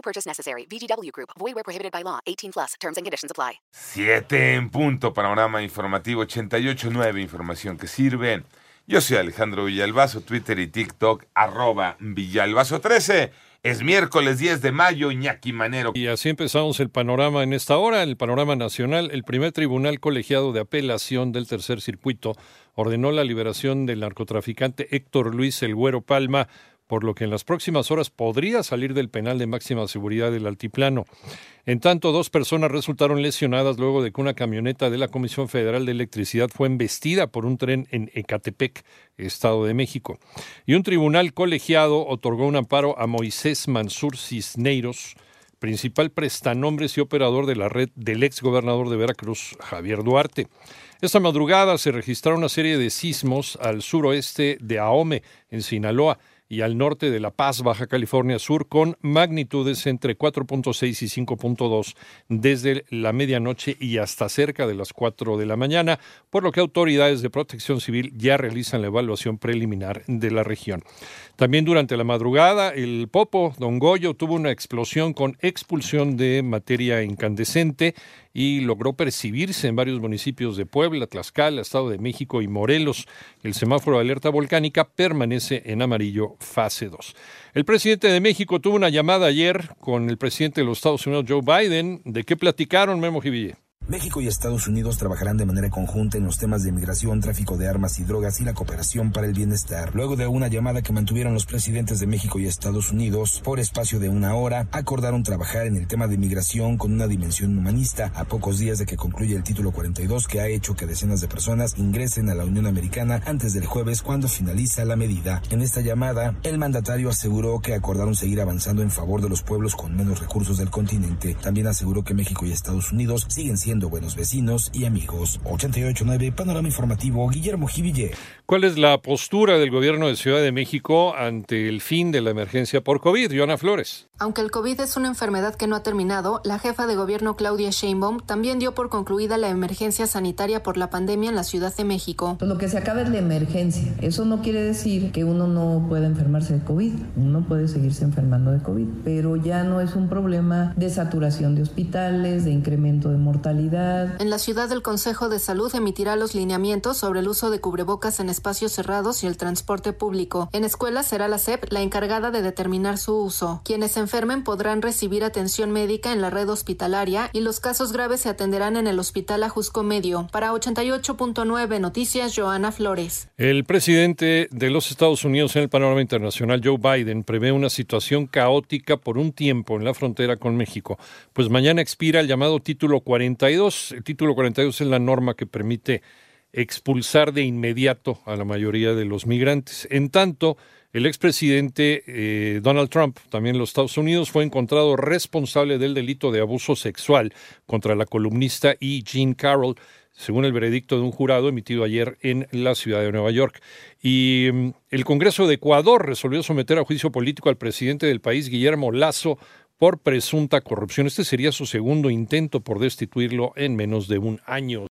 No purchase necessary. VGW Group. Void where prohibited by law. 18 plus. Terms and conditions apply. Siete en punto. Panorama informativo 88.9. Información que sirve. Yo soy Alejandro Villalbazo. Twitter y TikTok. Arroba Villalbazo 13. Es miércoles 10 de mayo, Iñaki Manero. Y así empezamos el panorama en esta hora, el panorama nacional. El primer tribunal colegiado de apelación del tercer circuito ordenó la liberación del narcotraficante Héctor Luis El Güero Palma por lo que en las próximas horas podría salir del penal de máxima seguridad del altiplano. En tanto, dos personas resultaron lesionadas luego de que una camioneta de la Comisión Federal de Electricidad fue embestida por un tren en Ecatepec, Estado de México. Y un tribunal colegiado otorgó un amparo a Moisés Mansur Cisneiros, principal prestanombres y operador de la red del ex gobernador de Veracruz, Javier Duarte. Esta madrugada se registraron una serie de sismos al suroeste de Ahome, en Sinaloa, y al norte de La Paz, Baja California Sur, con magnitudes entre 4.6 y 5.2 desde la medianoche y hasta cerca de las 4 de la mañana, por lo que autoridades de protección civil ya realizan la evaluación preliminar de la región. También durante la madrugada, el Popo, Don Goyo, tuvo una explosión con expulsión de materia incandescente y logró percibirse en varios municipios de Puebla, Tlaxcala, Estado de México y Morelos. El semáforo de alerta volcánica permanece en amarillo fase 2. El presidente de México tuvo una llamada ayer con el presidente de los Estados Unidos, Joe Biden. ¿De qué platicaron, Memo Jiville? México y Estados Unidos trabajarán de manera conjunta en los temas de migración, tráfico de armas y drogas y la cooperación para el bienestar. Luego de una llamada que mantuvieron los presidentes de México y Estados Unidos por espacio de una hora, acordaron trabajar en el tema de migración con una dimensión humanista a pocos días de que concluya el título 42 que ha hecho que decenas de personas ingresen a la Unión Americana antes del jueves cuando finaliza la medida. En esta llamada, el mandatario aseguró que acordaron seguir avanzando en favor de los pueblos con menos recursos del continente. También aseguró que México y Estados Unidos siguen siendo buenos vecinos y amigos. 889 Panorama Informativo, Guillermo Jiville. ¿Cuál es la postura del gobierno de Ciudad de México ante el fin de la emergencia por COVID? Joana Flores. Aunque el COVID es una enfermedad que no ha terminado, la jefa de gobierno Claudia Sheinbaum también dio por concluida la emergencia sanitaria por la pandemia en la Ciudad de México. Lo que se acaba es la emergencia. Eso no quiere decir que uno no pueda enfermarse de COVID. Uno puede seguirse enfermando de COVID, pero ya no es un problema de saturación de hospitales, de incremento de mortalidad. En la ciudad el Consejo de Salud emitirá los lineamientos sobre el uso de cubrebocas en espacios cerrados y el transporte público. En escuelas será la SEP la encargada de determinar su uso. Quienes se enfermen podrán recibir atención médica en la red hospitalaria y los casos graves se atenderán en el Hospital Ajusco Medio. Para 88.9 Noticias, Joana Flores. El presidente de los Estados Unidos en el panorama internacional, Joe Biden, prevé una situación caótica por un tiempo en la frontera con México, pues mañana expira el llamado título 42. El título 42 es la norma que permite expulsar de inmediato a la mayoría de los migrantes. En tanto, el expresidente eh, Donald Trump, también en los Estados Unidos, fue encontrado responsable del delito de abuso sexual contra la columnista E. Jean Carroll, según el veredicto de un jurado emitido ayer en la ciudad de Nueva York. Y mm, el Congreso de Ecuador resolvió someter a juicio político al presidente del país, Guillermo Lazo, por presunta corrupción. Este sería su segundo intento por destituirlo en menos de un año.